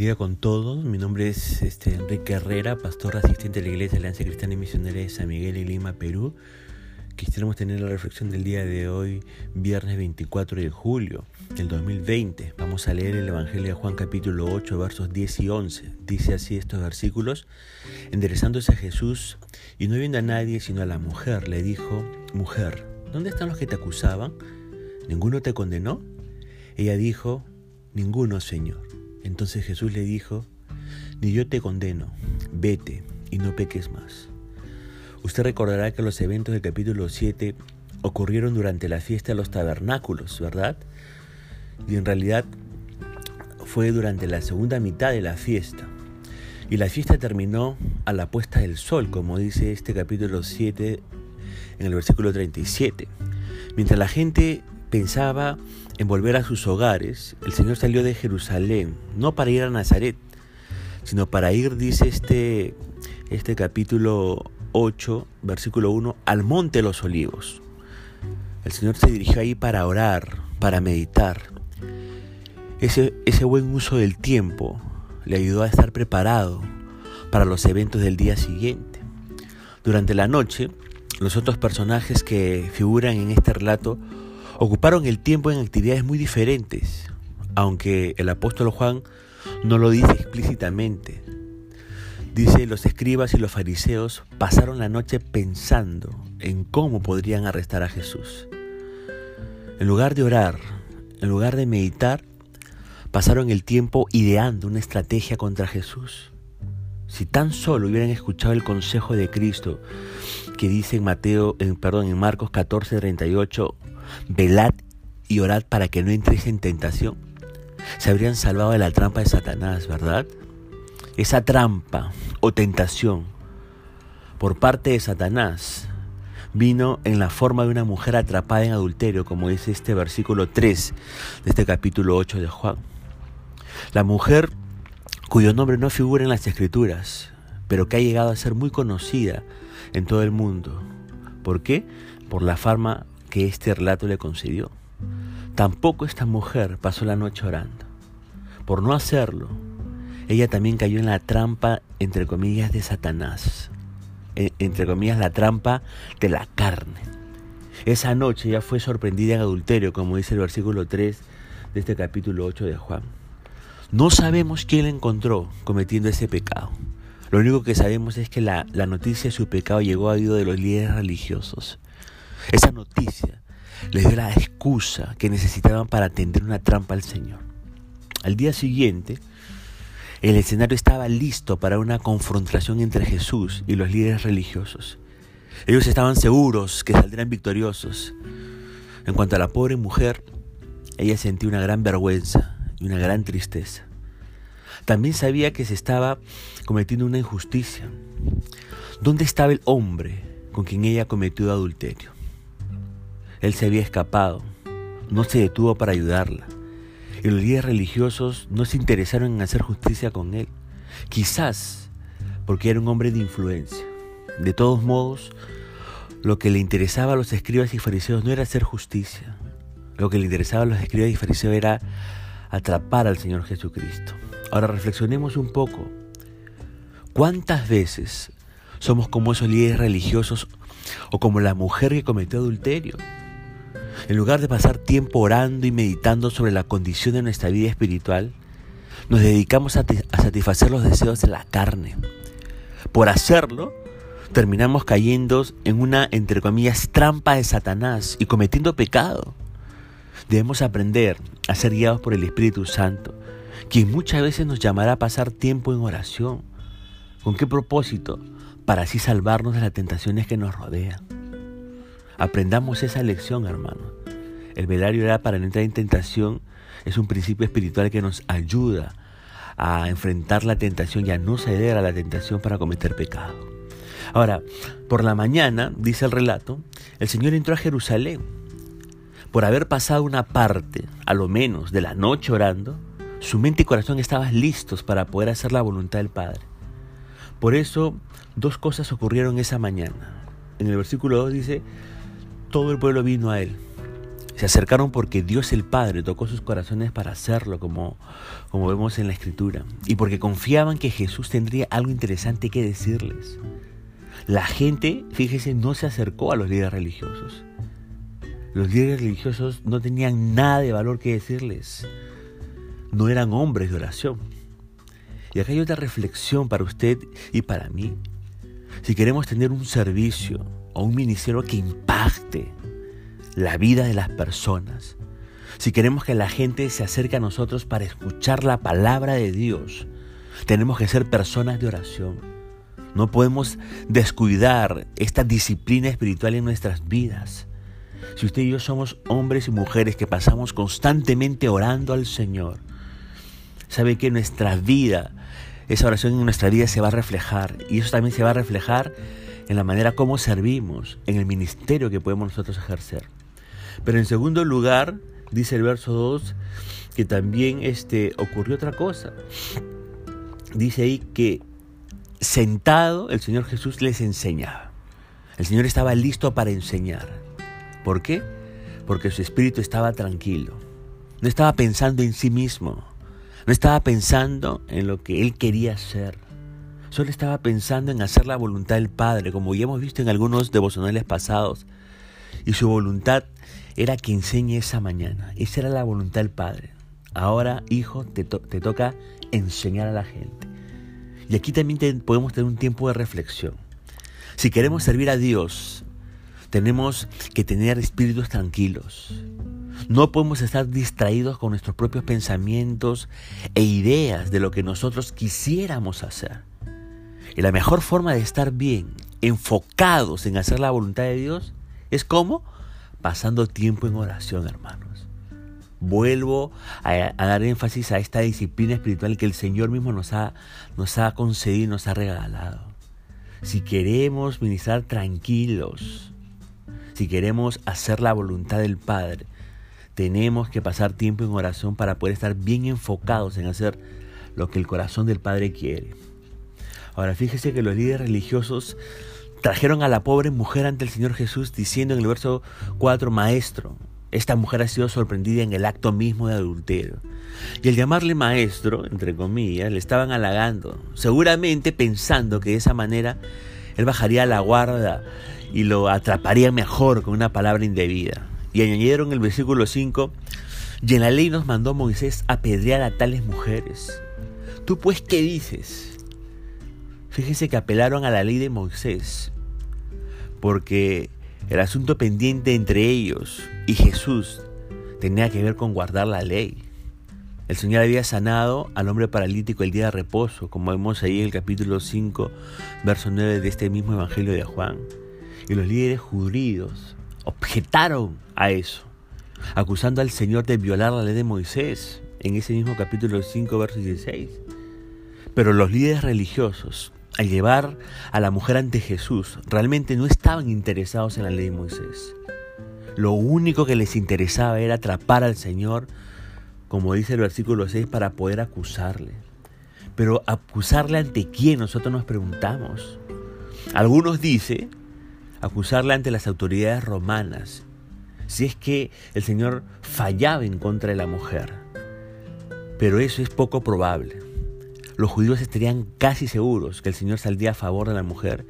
día con todos. Mi nombre es este, Enrique Herrera, pastor asistente de la Iglesia Alianza Cristiana y Misionera de San Miguel y Lima, Perú. Quisiéramos tener la reflexión del día de hoy, viernes 24 de julio del 2020. Vamos a leer el Evangelio de Juan capítulo 8, versos 10 y 11. Dice así estos versículos. Enderezándose a Jesús y no viendo a nadie sino a la mujer, le dijo, Mujer, ¿dónde están los que te acusaban? ¿Ninguno te condenó? Ella dijo, Ninguno, Señor. Entonces Jesús le dijo, ni yo te condeno, vete y no peques más. Usted recordará que los eventos del capítulo 7 ocurrieron durante la fiesta de los tabernáculos, ¿verdad? Y en realidad fue durante la segunda mitad de la fiesta. Y la fiesta terminó a la puesta del sol, como dice este capítulo 7 en el versículo 37. Mientras la gente pensaba en volver a sus hogares, el Señor salió de Jerusalén, no para ir a Nazaret, sino para ir, dice este, este capítulo 8, versículo 1, al monte de los olivos. El Señor se dirigió ahí para orar, para meditar. Ese, ese buen uso del tiempo le ayudó a estar preparado para los eventos del día siguiente. Durante la noche, los otros personajes que figuran en este relato ocuparon el tiempo en actividades muy diferentes, aunque el apóstol Juan no lo dice explícitamente. Dice, los escribas y los fariseos pasaron la noche pensando en cómo podrían arrestar a Jesús. En lugar de orar, en lugar de meditar, pasaron el tiempo ideando una estrategia contra Jesús. Si tan solo hubieran escuchado el consejo de Cristo que dice en Mateo, en, perdón, en Marcos 14, 38, velad y orad para que no entréis en tentación. Se habrían salvado de la trampa de Satanás, ¿verdad? Esa trampa o tentación por parte de Satanás vino en la forma de una mujer atrapada en adulterio, como dice este versículo 3 de este capítulo 8 de Juan. La mujer cuyo nombre no figura en las escrituras, pero que ha llegado a ser muy conocida en todo el mundo. ¿Por qué? Por la fama que este relato le concedió. Tampoco esta mujer pasó la noche orando. Por no hacerlo, ella también cayó en la trampa, entre comillas, de Satanás. E, entre comillas, la trampa de la carne. Esa noche ella fue sorprendida en adulterio, como dice el versículo 3 de este capítulo 8 de Juan. No sabemos quién la encontró cometiendo ese pecado. Lo único que sabemos es que la, la noticia de su pecado llegó a oído de los líderes religiosos. Esa noticia les dio la excusa que necesitaban para atender una trampa al Señor. Al día siguiente, el escenario estaba listo para una confrontación entre Jesús y los líderes religiosos. Ellos estaban seguros que saldrían victoriosos. En cuanto a la pobre mujer, ella sentía una gran vergüenza y una gran tristeza. También sabía que se estaba cometiendo una injusticia. ¿Dónde estaba el hombre con quien ella cometió adulterio? Él se había escapado, no se detuvo para ayudarla. Y los líderes religiosos no se interesaron en hacer justicia con él. Quizás porque era un hombre de influencia. De todos modos, lo que le interesaba a los escribas y fariseos no era hacer justicia. Lo que le interesaba a los escribas y fariseos era atrapar al Señor Jesucristo. Ahora reflexionemos un poco. ¿Cuántas veces somos como esos líderes religiosos o como la mujer que cometió adulterio? En lugar de pasar tiempo orando y meditando sobre la condición de nuestra vida espiritual, nos dedicamos a, satisfacer los deseos de la carne. Por hacerlo, terminamos cayendo en una, entre comillas, trampa de Satanás y cometiendo pecado. Debemos aprender a ser guiados por el Espíritu Santo, quien muchas veces nos llamará a pasar tiempo en oración. ¿Con qué propósito? Para así salvarnos de las tentaciones que nos rodean. Aprendamos esa lección, hermano. El velario era para no entrar en tentación es un principio espiritual que nos ayuda a enfrentar la tentación y a no ceder a la tentación para cometer pecado. Ahora, por la mañana, dice el relato, el Señor entró a Jerusalén. Por haber pasado una parte, a lo menos, de la noche orando, su mente y corazón estaban listos para poder hacer la voluntad del Padre. Por eso, dos cosas ocurrieron esa mañana. En el versículo 2 dice, todo el pueblo vino a él. Se acercaron porque Dios el Padre tocó sus corazones para hacerlo, como, como vemos en la Escritura, y porque confiaban que Jesús tendría algo interesante que decirles. La gente, fíjese, no se acercó a los líderes religiosos. Los líderes religiosos no tenían nada de valor que decirles. No eran hombres de oración. Y acá hay otra reflexión para usted y para mí. Si queremos tener un servicio o un ministerio que impacte la vida de las personas, si queremos que la gente se acerque a nosotros para escuchar la palabra de Dios, tenemos que ser personas de oración. No podemos descuidar esta disciplina espiritual en nuestras vidas. Si usted y yo somos hombres y mujeres que pasamos constantemente orando al Señor, sabe que nuestra vida, esa oración en nuestra vida se va a reflejar y eso también se va a reflejar en la manera como servimos, en el ministerio que podemos nosotros ejercer. Pero en segundo lugar, dice el verso 2, que también este, ocurrió otra cosa. Dice ahí que sentado el Señor Jesús les enseñaba. El Señor estaba listo para enseñar. ¿Por qué? Porque su espíritu estaba tranquilo. No estaba pensando en sí mismo. No estaba pensando en lo que él quería hacer. Solo estaba pensando en hacer la voluntad del Padre, como ya hemos visto en algunos devocionales pasados. Y su voluntad era que enseñe esa mañana. Esa era la voluntad del Padre. Ahora, hijo, te, te toca enseñar a la gente. Y aquí también podemos tener un tiempo de reflexión. Si queremos servir a Dios, tenemos que tener espíritus tranquilos. No podemos estar distraídos con nuestros propios pensamientos e ideas de lo que nosotros quisiéramos hacer. Y la mejor forma de estar bien, enfocados en hacer la voluntad de Dios, es como pasando tiempo en oración, hermanos. Vuelvo a, dar énfasis a esta disciplina espiritual que el Señor mismo nos ha, nos ha concedido y nos ha regalado. Si queremos ministrar tranquilos, si queremos hacer la voluntad del Padre, tenemos que pasar tiempo en oración para poder estar bien enfocados en hacer lo que el corazón del Padre quiere. Ahora fíjese que los líderes religiosos trajeron a la pobre mujer ante el Señor Jesús diciendo en el verso 4, Maestro, esta mujer ha sido sorprendida en el acto mismo de adulterio. Y al llamarle maestro, entre comillas, le estaban halagando, seguramente pensando que de esa manera él bajaría la guarda y lo atraparía mejor con una palabra indebida. Y añadieron el versículo 5, y en la ley nos mandó Moisés apedrear a tales mujeres. ¿Tú pues qué dices? Fíjese que apelaron a la ley de Moisés, porque el asunto pendiente entre ellos y Jesús tenía que ver con guardar la ley. El Señor había sanado al hombre paralítico el día de reposo, como vemos ahí en el capítulo 5, verso 9 de este mismo Evangelio de Juan. Y los líderes judíos objetaron a eso, acusando al Señor de violar la ley de Moisés en ese mismo capítulo 5, verso 16. Pero los líderes religiosos, al llevar a la mujer ante Jesús, realmente no estaban interesados en la ley de Moisés. Lo único que les interesaba era atrapar al Señor, como dice el versículo 6, para poder acusarle. Pero acusarle ante quién nosotros nos preguntamos. Algunos dicen acusarla ante las autoridades romanas, si es que el Señor fallaba en contra de la mujer. Pero eso es poco probable. Los judíos estarían casi seguros que el Señor saldría a favor de la mujer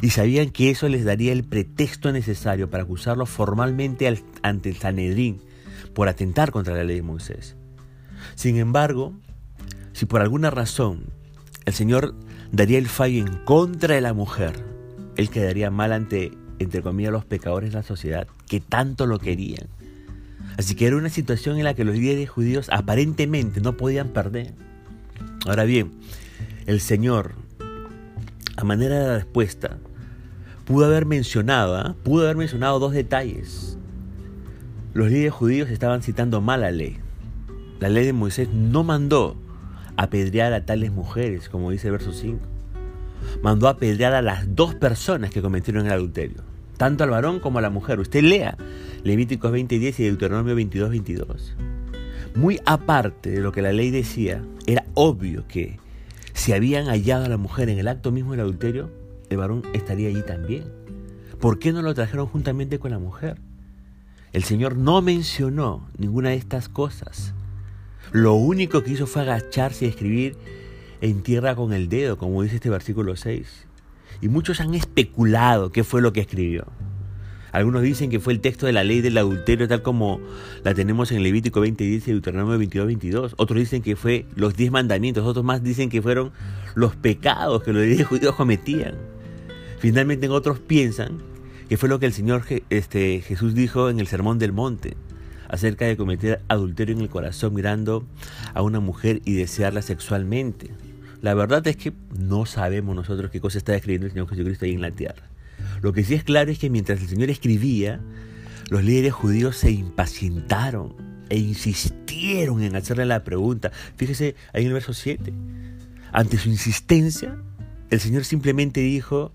y sabían que eso les daría el pretexto necesario para acusarlo formalmente ante el Sanedrín por atentar contra la ley de Moisés. Sin embargo, si por alguna razón el Señor daría el fallo en contra de la mujer, él quedaría mal ante, entre comillas, los pecadores de la sociedad que tanto lo querían. Así que era una situación en la que los líderes judíos aparentemente no podían perder. Ahora bien, el Señor, a manera de respuesta, pudo haber mencionado, ¿ah? pudo haber mencionado dos detalles. Los líderes judíos estaban citando mal la ley. La ley de Moisés no mandó apedrear a tales mujeres, como dice el verso 5 mandó apedrear a las dos personas que cometieron el adulterio, tanto al varón como a la mujer. Usted lea Levíticos 20:10 y Deuteronomio 22:22. Muy aparte de lo que la ley decía, era obvio que si habían hallado a la mujer en el acto mismo del adulterio, el varón estaría allí también. ¿Por qué no lo trajeron juntamente con la mujer? El Señor no mencionó ninguna de estas cosas. Lo único que hizo fue agacharse y escribir en tierra con el dedo, como dice este versículo 6. Y muchos han especulado qué fue lo que escribió. Algunos dicen que fue el texto de la ley del adulterio tal como la tenemos en Levítico 20 y Deuteronomio 22, 22. Otros dicen que fue los diez mandamientos. Otros más dicen que fueron los pecados que los judíos cometían. Finalmente otros piensan que fue lo que el Señor este, Jesús dijo en el Sermón del Monte acerca de cometer adulterio en el corazón mirando a una mujer y desearla sexualmente. La verdad es que no sabemos nosotros qué cosa está escribiendo el Señor Jesucristo ahí en la tierra. Lo que sí es claro es que mientras el Señor escribía, los líderes judíos se impacientaron e insistieron en hacerle la pregunta. Fíjese ahí en el verso 7. Ante su insistencia, el Señor simplemente dijo,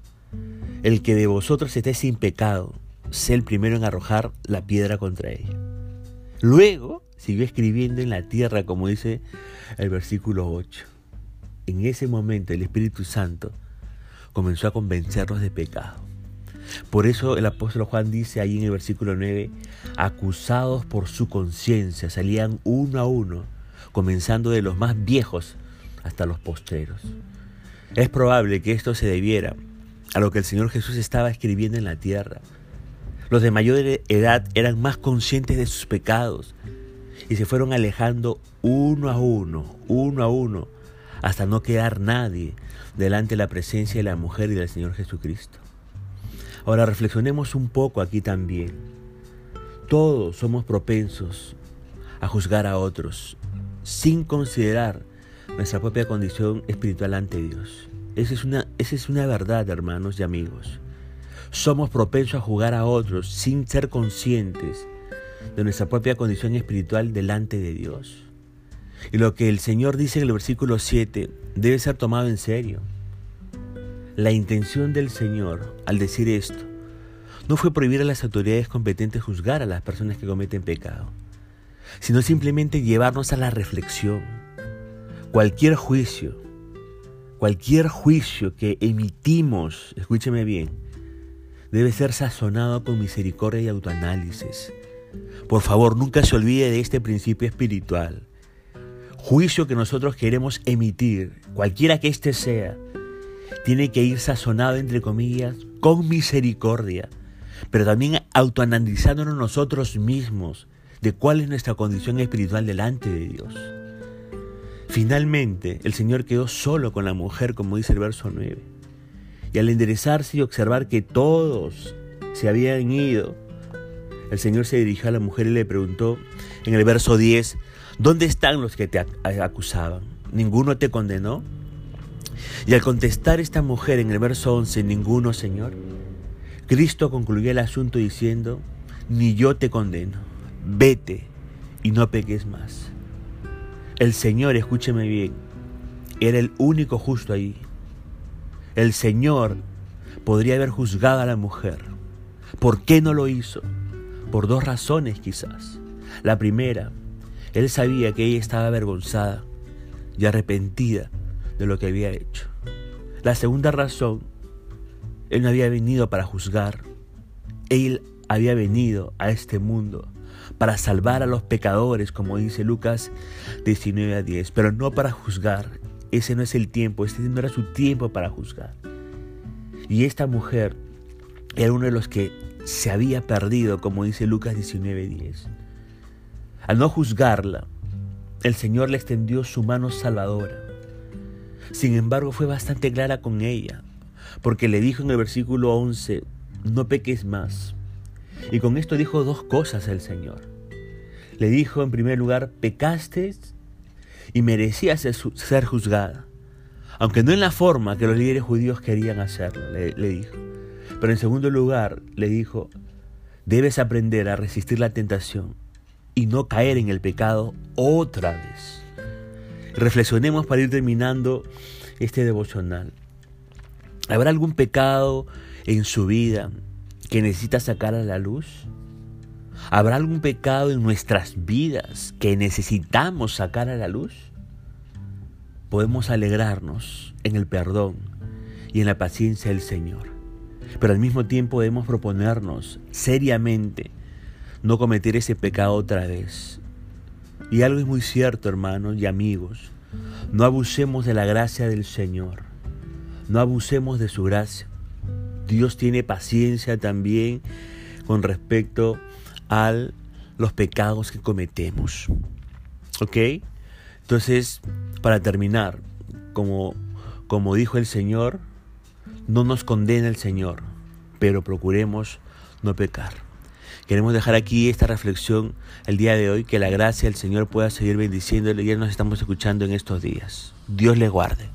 el que de vosotros esté sin pecado, sé el primero en arrojar la piedra contra ella. Luego siguió escribiendo en la tierra, como dice el versículo 8. En ese momento el Espíritu Santo comenzó a convencerlos de pecado. Por eso el apóstol Juan dice ahí en el versículo 9, acusados por su conciencia, salían uno a uno, comenzando de los más viejos hasta los postreros. Es probable que esto se debiera a lo que el Señor Jesús estaba escribiendo en la tierra. Los de mayor edad eran más conscientes de sus pecados y se fueron alejando uno a uno, uno a uno, hasta no quedar nadie delante de la presencia de la mujer y del Señor Jesucristo. Ahora reflexionemos un poco aquí también. Todos somos propensos a juzgar a otros sin considerar nuestra propia condición espiritual ante Dios. Esa es una, esa es una verdad, hermanos y amigos. Somos propensos a jugar a otros sin ser conscientes de nuestra propia condición espiritual delante de Dios. Y lo que el Señor dice en el versículo 7 debe ser tomado en serio. La intención del Señor al decir esto no fue prohibir a las autoridades competentes juzgar a las personas que cometen pecado, sino simplemente llevarnos a la reflexión. Cualquier juicio, cualquier juicio que emitimos, escúcheme bien, debe ser sazonado con misericordia y autoanálisis. Por favor, nunca se olvide de este principio espiritual. Juicio que nosotros queremos emitir, cualquiera que éste sea, tiene que ir sazonado, entre comillas, con misericordia, pero también autoanalizándonos nosotros mismos de cuál es nuestra condición espiritual delante de Dios. Finalmente, el Señor quedó solo con la mujer, como dice el verso 9. Y al enderezarse y observar que todos se habían ido, el Señor se dirigió a la mujer y le preguntó en el verso 10, ¿dónde están los que te acusaban? ¿Ninguno te condenó? Y al contestar esta mujer en el verso 11, ninguno, Señor, Cristo concluyó el asunto diciendo, ni yo te condeno, vete y no peques más. El Señor, escúcheme bien, era el único justo ahí. El Señor podría haber juzgado a la mujer. ¿Por qué no lo hizo? Por dos razones quizás. La primera, él sabía que ella estaba avergonzada y arrepentida de lo que había hecho. La segunda razón, Él no había venido para juzgar, Él había venido a este mundo para salvar a los pecadores, como dice Lucas 19 a 10, pero no para juzgar. Ese no es el tiempo, este no era su tiempo para juzgar. Y esta mujer era uno de los que se había perdido, como dice Lucas 19 10. Al no juzgarla, el Señor le extendió su mano salvadora sin embargo, fue bastante clara con ella, porque le dijo en el versículo 11, no peques más. Y con esto dijo dos cosas el Señor. Le dijo en primer lugar, pecaste y merecías ser juzgada, aunque no en la forma que los líderes judíos querían hacerlo, le, le dijo. Pero en segundo lugar, le dijo, debes aprender a resistir la tentación y no caer en el pecado otra vez. Reflexionemos para ir terminando este devocional. ¿Habrá algún pecado en su vida que necesita sacar a la luz? ¿Habrá algún pecado en nuestras vidas que necesitamos sacar a la luz? Podemos alegrarnos en el perdón y en la paciencia del Señor, pero al mismo tiempo debemos proponernos seriamente no cometer ese pecado otra vez. Y algo es muy cierto, hermanos y amigos. No abusemos de la gracia del Señor. No abusemos de su gracia. Dios tiene paciencia también con respecto a los pecados que cometemos. ¿Ok? Entonces, para terminar, como, como dijo el Señor, no nos condena el Señor, pero procuremos no pecar. Queremos dejar aquí esta reflexión el día de hoy, que la gracia del Señor pueda seguir bendiciéndole y ya nos estamos escuchando en estos días. Dios le guarde.